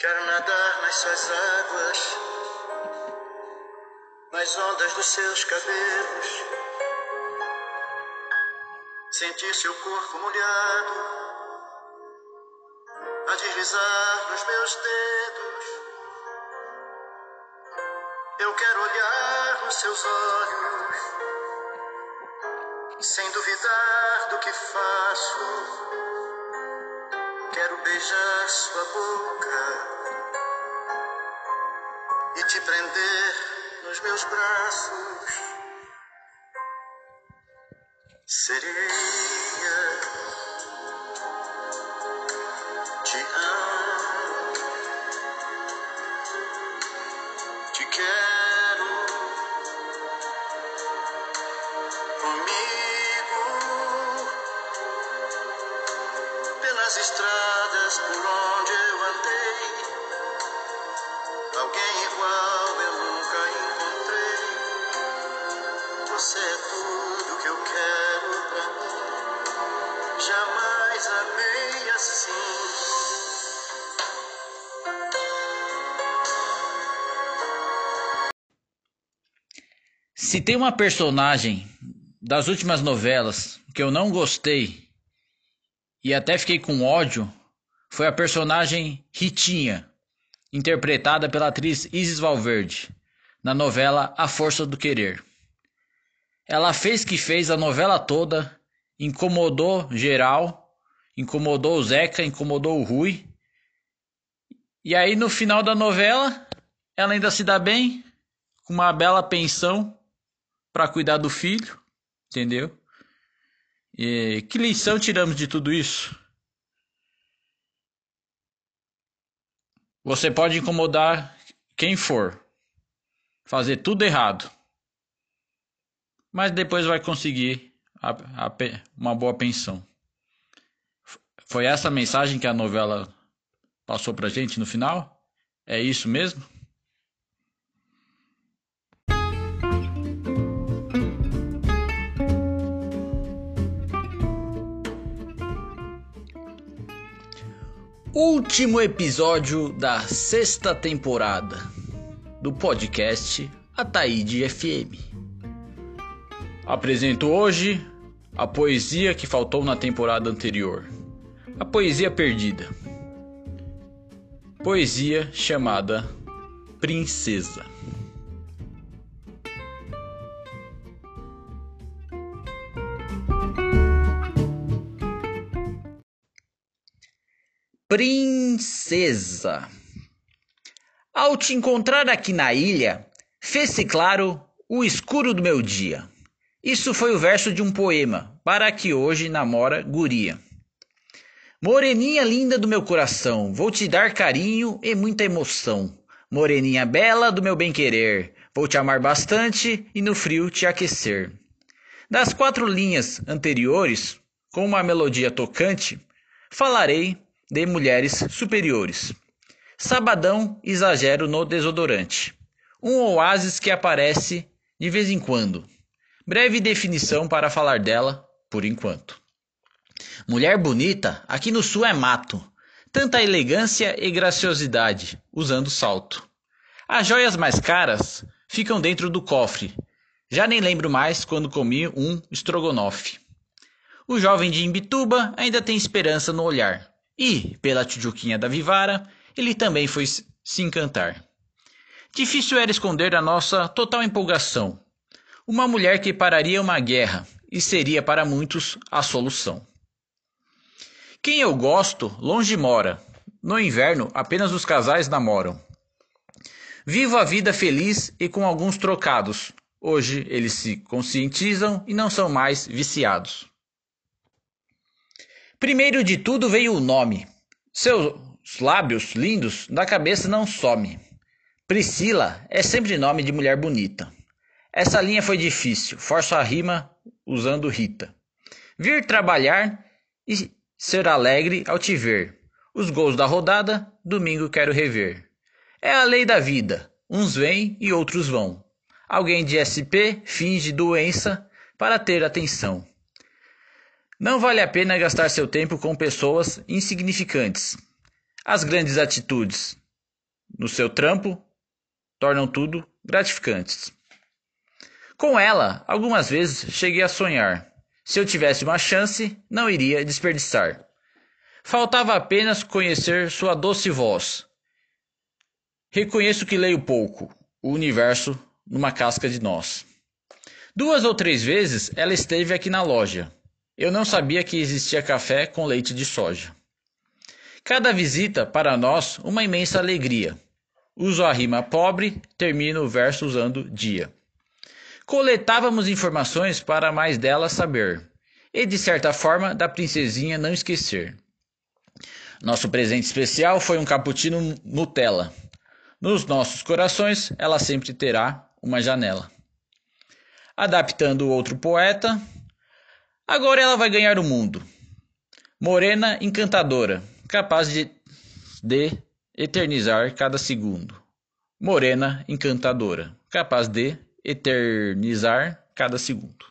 Quero nadar nas suas águas, nas ondas dos seus cabelos, sentir seu corpo molhado a deslizar nos meus dedos. Eu quero olhar nos seus olhos, sem duvidar do que faço. Quero beijar sua boca e te prender nos meus braços. Sereia, te amo, te quero comigo pelas estradas por onde eu andei. Alguém igual eu nunca encontrei. Você é tudo que eu quero pra mim. Jamais amei assim. Se tem uma personagem das últimas novelas que eu não gostei e até fiquei com ódio, foi a personagem Ritinha, interpretada pela atriz Isis Valverde, na novela A Força do Querer. Ela fez que fez a novela toda, incomodou geral, incomodou o Zeca, incomodou o Rui. E aí no final da novela, ela ainda se dá bem, com uma bela pensão para cuidar do filho, entendeu? E que lição tiramos de tudo isso? Você pode incomodar quem for, fazer tudo errado, mas depois vai conseguir a, a, uma boa pensão. Foi essa a mensagem que a novela passou pra gente no final? É isso mesmo? Último episódio da sexta temporada do podcast Ataíde FM. Apresento hoje a poesia que faltou na temporada anterior, a poesia perdida. Poesia chamada Princesa. Princesa. Ao te encontrar aqui na ilha, fez-se claro o escuro do meu dia. Isso foi o verso de um poema, para que hoje namora guria. Moreninha linda do meu coração, vou te dar carinho e muita emoção. Moreninha bela do meu bem-querer, vou te amar bastante e no frio te aquecer. Das quatro linhas anteriores, com uma melodia tocante, falarei de mulheres superiores. Sabadão exagero no desodorante. Um oásis que aparece de vez em quando. Breve definição para falar dela, por enquanto. Mulher bonita, aqui no sul é mato. Tanta elegância e graciosidade, usando salto. As joias mais caras ficam dentro do cofre. Já nem lembro mais quando comi um estrogonofe. O jovem de Imbituba ainda tem esperança no olhar. E, pela Tijuquinha da Vivara, ele também foi se encantar. Difícil era esconder a nossa total empolgação. Uma mulher que pararia uma guerra e seria para muitos a solução. Quem eu gosto, longe mora. No inverno, apenas os casais namoram. Vivo a vida feliz e com alguns trocados. Hoje eles se conscientizam e não são mais viciados. Primeiro de tudo veio o nome. Seus lábios lindos da cabeça não some. Priscila é sempre nome de mulher bonita. Essa linha foi difícil, forço a rima usando Rita. Vir trabalhar e ser alegre ao te ver. Os gols da rodada, domingo quero rever. É a lei da vida, uns vêm e outros vão. Alguém de SP finge doença para ter atenção. Não vale a pena gastar seu tempo com pessoas insignificantes. As grandes atitudes no seu trampo tornam tudo gratificantes. Com ela, algumas vezes cheguei a sonhar. Se eu tivesse uma chance, não iria desperdiçar. Faltava apenas conhecer sua doce voz. Reconheço que leio pouco, o universo numa casca de nós. Duas ou três vezes ela esteve aqui na loja. Eu não sabia que existia café com leite de soja. Cada visita, para nós, uma imensa alegria. Uso a rima pobre, termino o verso usando dia. Coletávamos informações para mais dela saber, e de certa forma da princesinha não esquecer. Nosso presente especial foi um cappuccino Nutella. Nos nossos corações, ela sempre terá uma janela. Adaptando outro poeta, agora ela vai ganhar o mundo. Morena encantadora, capaz de, de eternizar cada segundo. Morena encantadora, capaz de eternizar cada segundo.